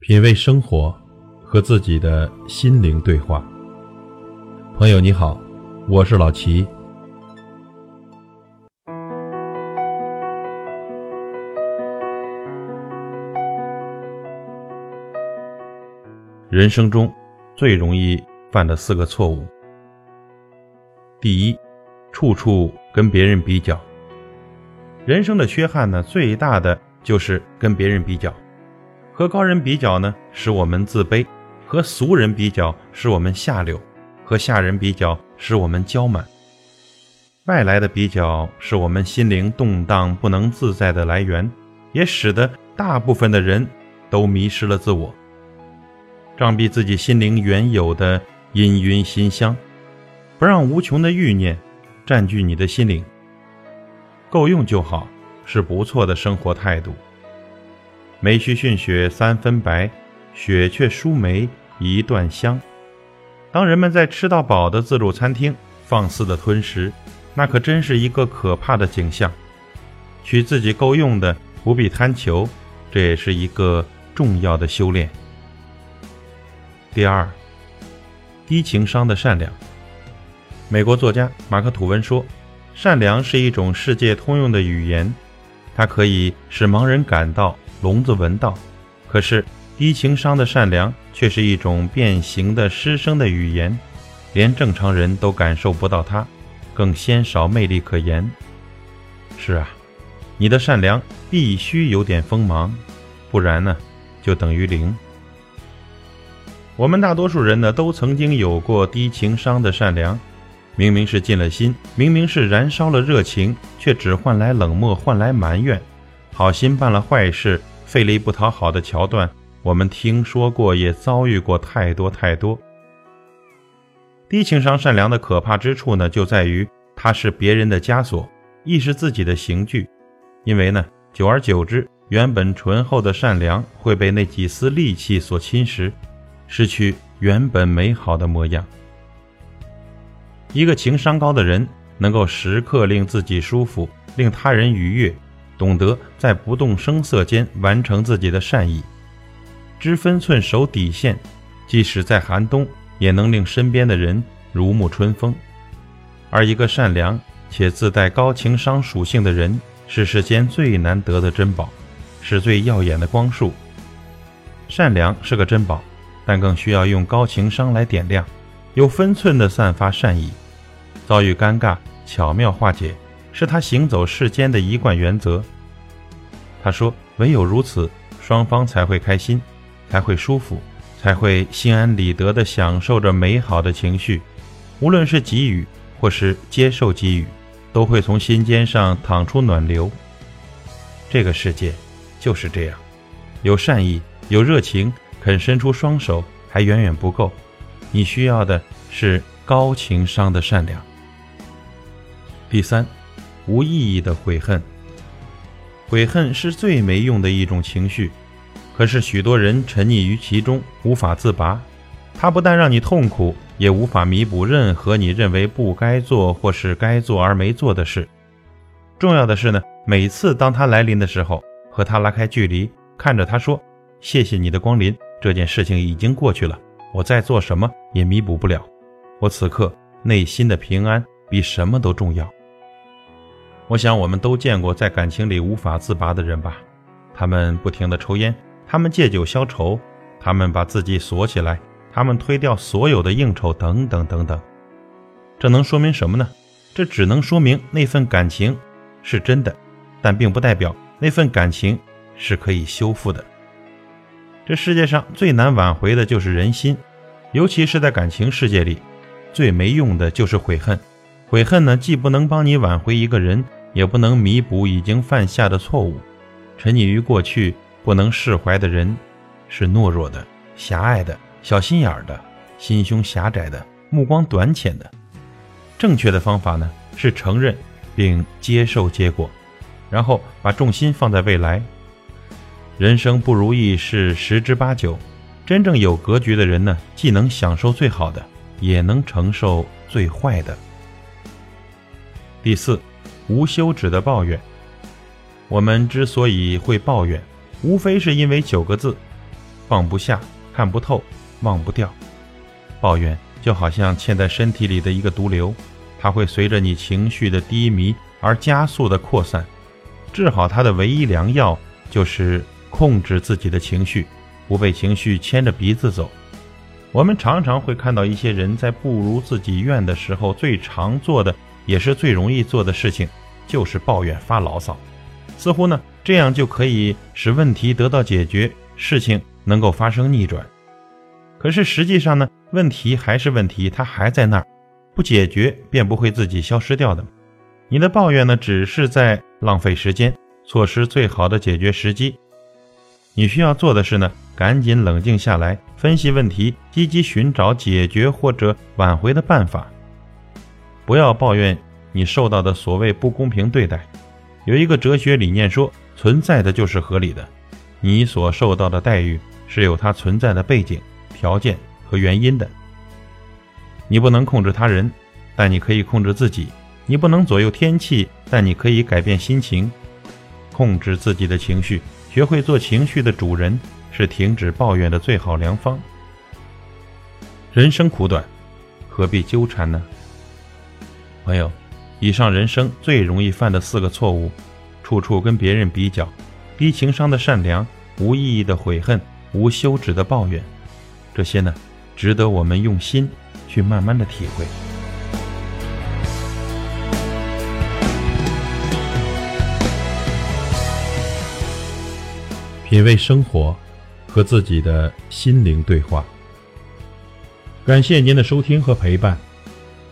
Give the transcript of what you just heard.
品味生活，和自己的心灵对话。朋友你好，我是老齐。人生中最容易犯的四个错误：第一，处处跟别人比较。人生的缺憾呢，最大的就是跟别人比较。和高人比较呢，使我们自卑；和俗人比较，使我们下流；和下人比较，使我们骄满。外来的比较是我们心灵动荡不能自在的来源，也使得大部分的人都迷失了自我，障蔽自己心灵原有的氤氲馨香，不让无穷的欲念占据你的心灵。够用就好，是不错的生活态度。梅须逊雪三分白，雪却输梅一段香。当人们在吃到饱的自助餐厅放肆的吞食，那可真是一个可怕的景象。取自己够用的，不必贪求，这也是一个重要的修炼。第二，低情商的善良。美国作家马克·吐温说：“善良是一种世界通用的语言，它可以使盲人感到。”聋子闻道，可是低情商的善良却是一种变形的失声的语言，连正常人都感受不到它，更鲜少魅力可言。是啊，你的善良必须有点锋芒，不然呢，就等于零。我们大多数人呢，都曾经有过低情商的善良，明明是尽了心，明明是燃烧了热情，却只换来冷漠，换来埋怨。好心办了坏事，费力不讨好的桥段，我们听说过，也遭遇过太多太多。低情商善良的可怕之处呢，就在于它是别人的枷锁，亦是自己的刑具。因为呢，久而久之，原本醇厚的善良会被那几丝戾气所侵蚀，失去原本美好的模样。一个情商高的人，能够时刻令自己舒服，令他人愉悦。懂得在不动声色间完成自己的善意，知分寸守底线，即使在寒冬也能令身边的人如沐春风。而一个善良且自带高情商属性的人，是世间最难得的珍宝，是最耀眼的光束。善良是个珍宝，但更需要用高情商来点亮，有分寸地散发善意，遭遇尴尬巧妙化解。是他行走世间的一贯原则。他说：“唯有如此，双方才会开心，才会舒服，才会心安理得地享受着美好的情绪。无论是给予或是接受给予，都会从心尖上淌出暖流。这个世界就是这样，有善意，有热情，肯伸出双手还远远不够。你需要的是高情商的善良。”第三。无意义的悔恨，悔恨是最没用的一种情绪，可是许多人沉溺于其中，无法自拔。它不但让你痛苦，也无法弥补任何你认为不该做或是该做而没做的事。重要的是呢，每次当他来临的时候，和他拉开距离，看着他说：“谢谢你的光临，这件事情已经过去了，我再做什么也弥补不了。我此刻内心的平安比什么都重要。”我想，我们都见过在感情里无法自拔的人吧？他们不停地抽烟，他们借酒消愁，他们把自己锁起来，他们推掉所有的应酬，等等等等。这能说明什么呢？这只能说明那份感情是真的，但并不代表那份感情是可以修复的。这世界上最难挽回的就是人心，尤其是在感情世界里，最没用的就是悔恨。悔恨呢，既不能帮你挽回一个人。也不能弥补已经犯下的错误。沉溺于过去不能释怀的人，是懦弱的、狭隘的、小心眼儿的、心胸狭窄的、目光短浅的。正确的方法呢，是承认并接受结果，然后把重心放在未来。人生不如意是十之八九，真正有格局的人呢，既能享受最好的，也能承受最坏的。第四。无休止的抱怨。我们之所以会抱怨，无非是因为九个字：放不下、看不透、忘不掉。抱怨就好像嵌在身体里的一个毒瘤，它会随着你情绪的低迷而加速的扩散。治好它的唯一良药就是控制自己的情绪，不被情绪牵着鼻子走。我们常常会看到一些人在不如自己愿的时候，最常做的也是最容易做的事情，就是抱怨发牢骚，似乎呢这样就可以使问题得到解决，事情能够发生逆转。可是实际上呢，问题还是问题，它还在那儿，不解决便不会自己消失掉的。你的抱怨呢，只是在浪费时间，错失最好的解决时机。你需要做的是呢，赶紧冷静下来，分析问题，积极寻找解决或者挽回的办法。不要抱怨你受到的所谓不公平对待。有一个哲学理念说，存在的就是合理的。你所受到的待遇是有它存在的背景、条件和原因的。你不能控制他人，但你可以控制自己。你不能左右天气，但你可以改变心情，控制自己的情绪，学会做情绪的主人，是停止抱怨的最好良方。人生苦短，何必纠缠呢？朋友，以上人生最容易犯的四个错误：处处跟别人比较，低情商的善良，无意义的悔恨，无休止的抱怨，这些呢，值得我们用心去慢慢的体会。品味生活，和自己的心灵对话。感谢您的收听和陪伴。